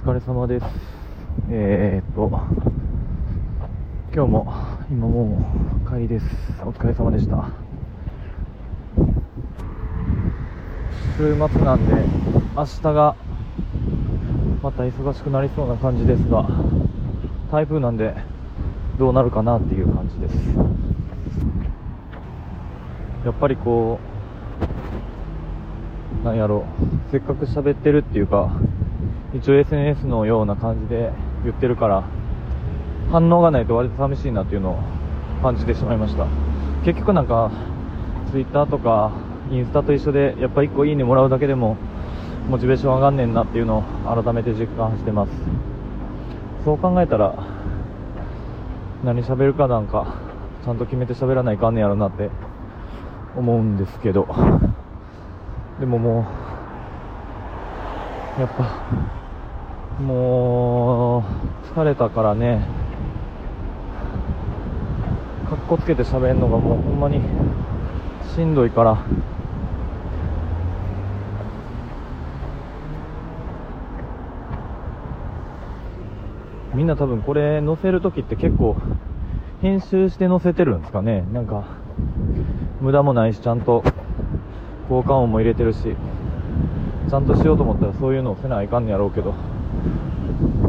疲れ様です。えー、っと、今日も、今もう帰りです。お疲れ様でした。週末なんで、明日が、また忙しくなりそうな感じですが、台風なんで、どうなるかなっていう感じです。やっぱりこう、なんやろせっかく喋ってるっていうか、一応 SNS のような感じで言ってるから、反応がないと割と寂しいなっていうのを感じてしまいました。結局なんか、Twitter とかインスタと一緒で、やっぱ一個いいねもらうだけでも、モチベーション上がんねんなっていうのを改めて実感してます。そう考えたら、何喋るかなんか、ちゃんと決めて喋らないかんねやろなって思うんですけど、でももう、やっぱ、もう、疲れたからね、かっこつけて喋るのがもうほんまにしんどいから、みんな多分これ載せるときって結構編集して載せてるんですかね。なんか無駄もないしちゃんと効果音も入れてるし。ちゃんとしようと思ったらそういうのをせないかんねやろうけど。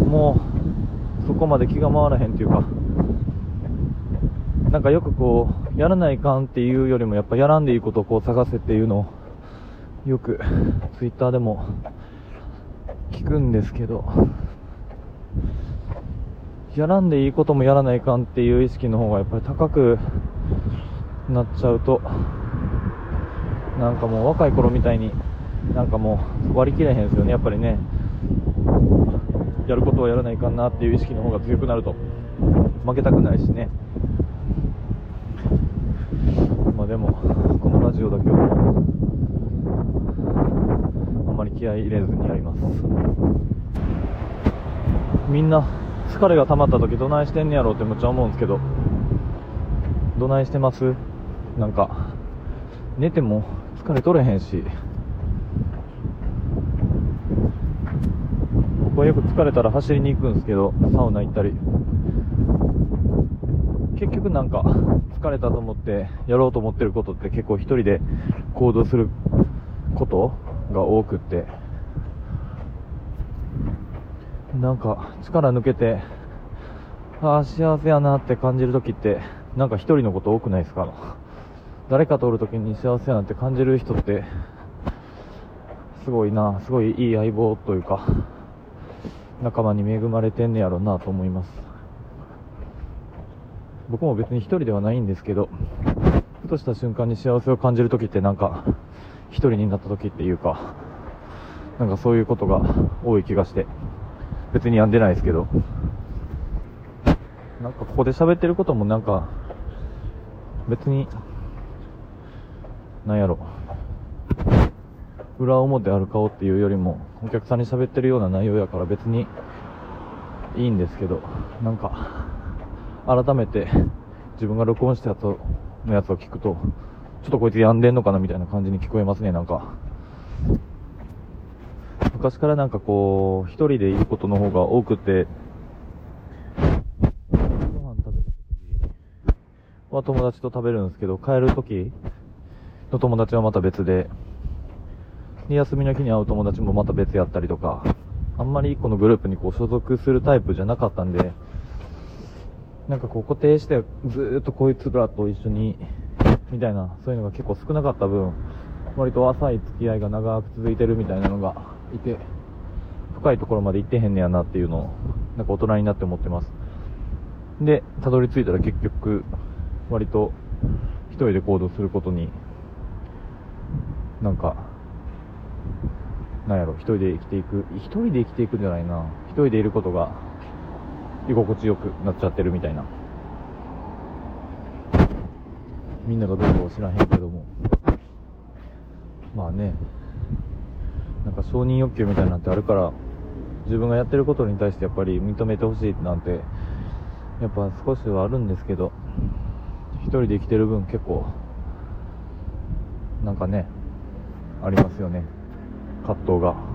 もうそこまで気が回らへんっていうかなんかよくこうやらないかんっていうよりもやっぱやらんでいいことをこう探せっていうのをよくツイッターでも聞くんですけどやらんでいいこともやらないかんっていう意識の方がやっぱり高くなっちゃうとなんかもう若い頃みたいになんかもう割り切れへんですよねやっぱりね。やることはやらないかなっていう意識の方が強くなると。負けたくないしね。まあでもこのラジオだけはあんまり気合い入れずにやります。みんな疲れが溜まった時どないしてんねやろうってむっちゃ思うんですけど。どないしてます？なんか寝ても疲れ取れへんし。僕はよく疲れたら走りに行くんですけどサウナ行ったり。結局なんか疲れたと思ってやろうと思ってることって結構一人で行動することが多くって。なんか力抜けてああ幸せやなって感じる時ってなんか一人のこと多くないですか？誰かとおる時に幸せやなって感じる人ってすごいなすごいいい相棒というか。仲間に恵まれてんねやろなと思います。僕も別に一人ではないんですけどふとした瞬間に幸せを感じる時ってなんか一人になった時っていうかなんかそういうことが多い気がして別に病んでないですけどなんかここで喋ってることもなんか別になんやろ。裏表ある顔っていうよりもお客さんに喋ってるような内容やから別にいいんですけどなんか改めて自分が録音したやつのやつを聞くとちょっとこいつ病んでんのかなみたいな感じに聞こえますねなんか。昔からなんかこう一人でいることの方が多くてご飯食べる時は友達と食べるんですけど帰る時の友達はまた別でで休みの日に会う友達もまた別やったりとかあんまり一個のグループにこう所属するタイプじゃなかったんでなんかこう固定してずっとこいつらと一緒にみたいなそういうのが結構少なかった分割と浅い付き合いが長く続いてるみたいなのがいて深いところまで行ってへんねやなっていうのをなんか大人になって思ってます。でたどり着いたら結局割と一人で行動することになんかなんやろ一人で生きていく一人で生きていくんじゃないな。一人でいることが居心地よくなっちゃってるみたいな。みんながどうかは知らへんけども。まあね。なんか承認欲求みたいなのってあるから自分がやってることに対してやっぱり認めてほしいなんてやっぱ少しはあるんですけど一人で生きてる分結構なんかねありますよね。葛藤が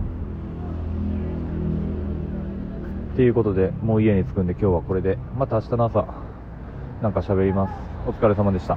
っていうことで、もう家に着くんで今日はこれで、また明日の朝、なんか喋ります。お疲れ様でした。